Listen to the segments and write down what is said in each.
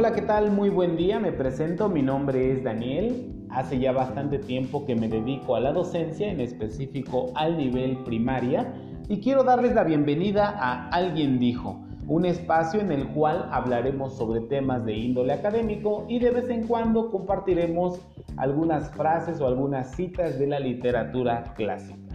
Hola, ¿qué tal? Muy buen día, me presento, mi nombre es Daniel. Hace ya bastante tiempo que me dedico a la docencia, en específico al nivel primaria, y quiero darles la bienvenida a Alguien dijo, un espacio en el cual hablaremos sobre temas de índole académico y de vez en cuando compartiremos algunas frases o algunas citas de la literatura clásica.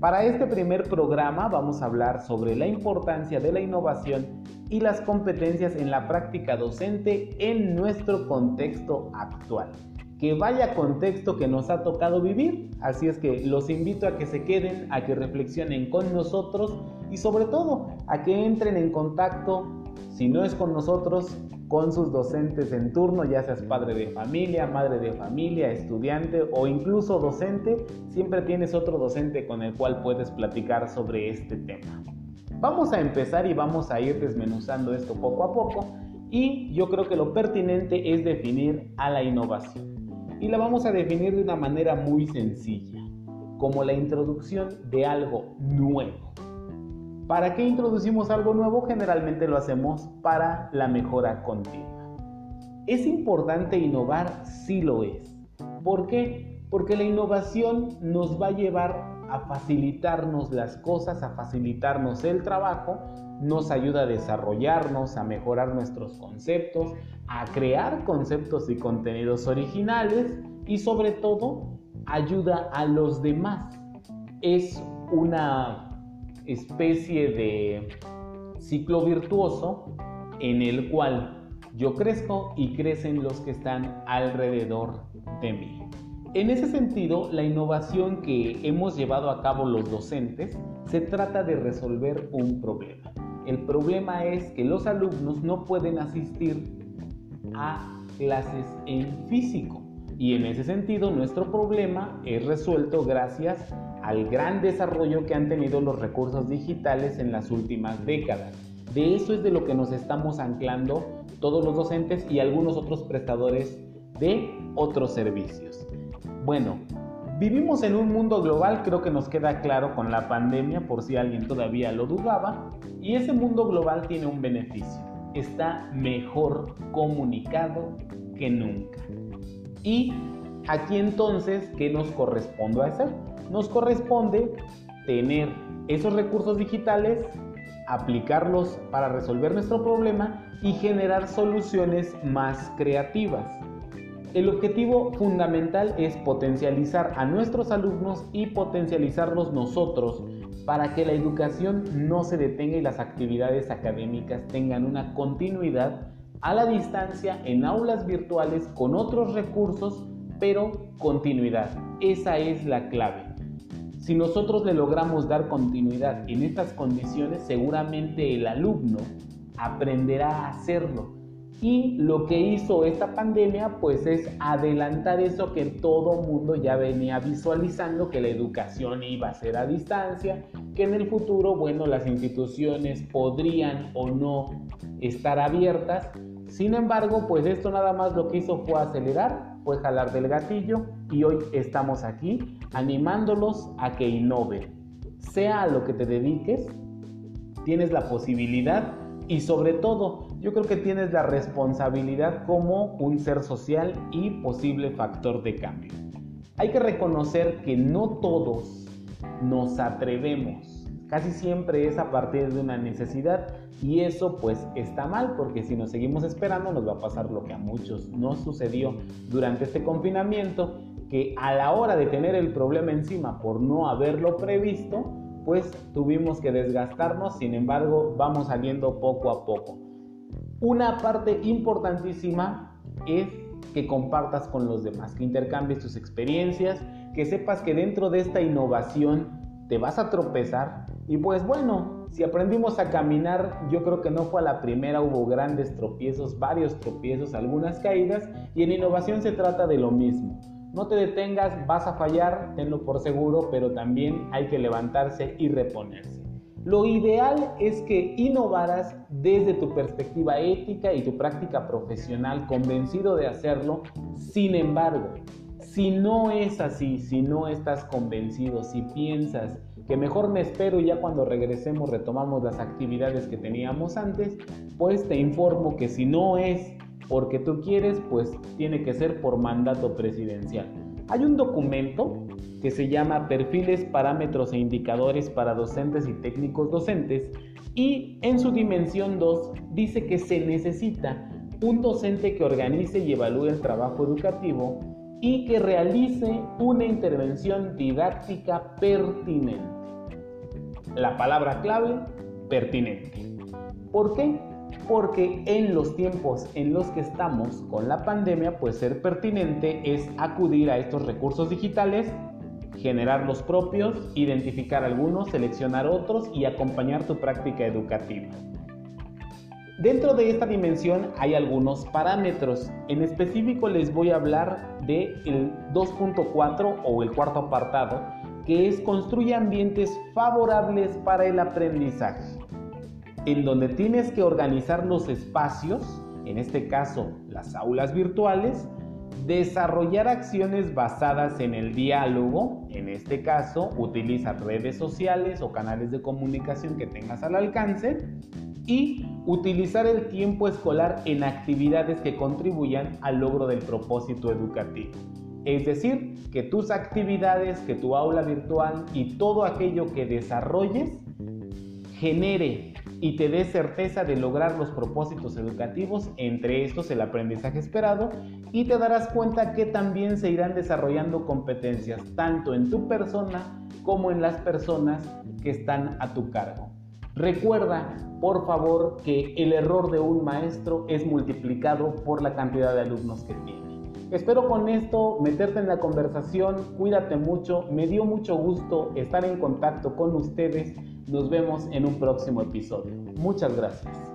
Para este primer programa vamos a hablar sobre la importancia de la innovación y las competencias en la práctica docente en nuestro contexto actual. Que vaya contexto que nos ha tocado vivir, así es que los invito a que se queden, a que reflexionen con nosotros y sobre todo a que entren en contacto, si no es con nosotros, con sus docentes en turno, ya seas padre de familia, madre de familia, estudiante o incluso docente, siempre tienes otro docente con el cual puedes platicar sobre este tema. Vamos a empezar y vamos a ir desmenuzando esto poco a poco y yo creo que lo pertinente es definir a la innovación. Y la vamos a definir de una manera muy sencilla, como la introducción de algo nuevo. ¿Para qué introducimos algo nuevo? Generalmente lo hacemos para la mejora continua. ¿Es importante innovar? Sí lo es. ¿Por qué? Porque la innovación nos va a llevar a facilitarnos las cosas, a facilitarnos el trabajo, nos ayuda a desarrollarnos, a mejorar nuestros conceptos, a crear conceptos y contenidos originales y sobre todo ayuda a los demás. Es una especie de ciclo virtuoso en el cual yo crezco y crecen los que están alrededor de mí. En ese sentido, la innovación que hemos llevado a cabo los docentes se trata de resolver un problema. El problema es que los alumnos no pueden asistir a clases en físico y en ese sentido nuestro problema es resuelto gracias al gran desarrollo que han tenido los recursos digitales en las últimas décadas. De eso es de lo que nos estamos anclando todos los docentes y algunos otros prestadores de otros servicios. Bueno, vivimos en un mundo global, creo que nos queda claro con la pandemia, por si alguien todavía lo dudaba, y ese mundo global tiene un beneficio, está mejor comunicado que nunca. Y aquí entonces, ¿qué nos corresponde hacer? nos corresponde tener esos recursos digitales, aplicarlos para resolver nuestro problema y generar soluciones más creativas. El objetivo fundamental es potencializar a nuestros alumnos y potencializarlos nosotros para que la educación no se detenga y las actividades académicas tengan una continuidad a la distancia en aulas virtuales con otros recursos, pero continuidad. Esa es la clave. Si nosotros le logramos dar continuidad en estas condiciones, seguramente el alumno aprenderá a hacerlo. Y lo que hizo esta pandemia, pues es adelantar eso que todo mundo ya venía visualizando, que la educación iba a ser a distancia, que en el futuro, bueno, las instituciones podrían o no estar abiertas. Sin embargo, pues esto nada más lo que hizo fue acelerar fue jalar del gatillo y hoy estamos aquí animándolos a que innoven. Sea a lo que te dediques, tienes la posibilidad y sobre todo yo creo que tienes la responsabilidad como un ser social y posible factor de cambio. Hay que reconocer que no todos nos atrevemos Casi siempre es a partir de una necesidad y eso pues está mal porque si nos seguimos esperando nos va a pasar lo que a muchos nos sucedió durante este confinamiento, que a la hora de tener el problema encima por no haberlo previsto, pues tuvimos que desgastarnos, sin embargo vamos saliendo poco a poco. Una parte importantísima es que compartas con los demás, que intercambies tus experiencias, que sepas que dentro de esta innovación te vas a tropezar, y pues bueno, si aprendimos a caminar, yo creo que no fue a la primera, hubo grandes tropiezos, varios tropiezos, algunas caídas, y en innovación se trata de lo mismo. No te detengas, vas a fallar, tenlo por seguro, pero también hay que levantarse y reponerse. Lo ideal es que innovaras desde tu perspectiva ética y tu práctica profesional, convencido de hacerlo. Sin embargo, si no es así, si no estás convencido, si piensas que mejor me espero y ya cuando regresemos retomamos las actividades que teníamos antes, pues te informo que si no es porque tú quieres, pues tiene que ser por mandato presidencial. Hay un documento que se llama Perfiles, Parámetros e Indicadores para Docentes y Técnicos Docentes y en su dimensión 2 dice que se necesita un docente que organice y evalúe el trabajo educativo y que realice una intervención didáctica pertinente. La palabra clave, pertinente. ¿Por qué? Porque en los tiempos en los que estamos con la pandemia, pues ser pertinente es acudir a estos recursos digitales, generar los propios, identificar algunos, seleccionar otros y acompañar tu práctica educativa. Dentro de esta dimensión hay algunos parámetros. En específico les voy a hablar del 2.4 o el cuarto apartado, que es construye ambientes favorables para el aprendizaje, en donde tienes que organizar los espacios, en este caso las aulas virtuales, desarrollar acciones basadas en el diálogo, en este caso utiliza redes sociales o canales de comunicación que tengas al alcance, y utilizar el tiempo escolar en actividades que contribuyan al logro del propósito educativo. Es decir, que tus actividades, que tu aula virtual y todo aquello que desarrolles genere y te dé certeza de lograr los propósitos educativos, entre estos el aprendizaje esperado, y te darás cuenta que también se irán desarrollando competencias tanto en tu persona como en las personas que están a tu cargo. Recuerda, por favor, que el error de un maestro es multiplicado por la cantidad de alumnos que tiene. Espero con esto meterte en la conversación, cuídate mucho, me dio mucho gusto estar en contacto con ustedes, nos vemos en un próximo episodio. Muchas gracias.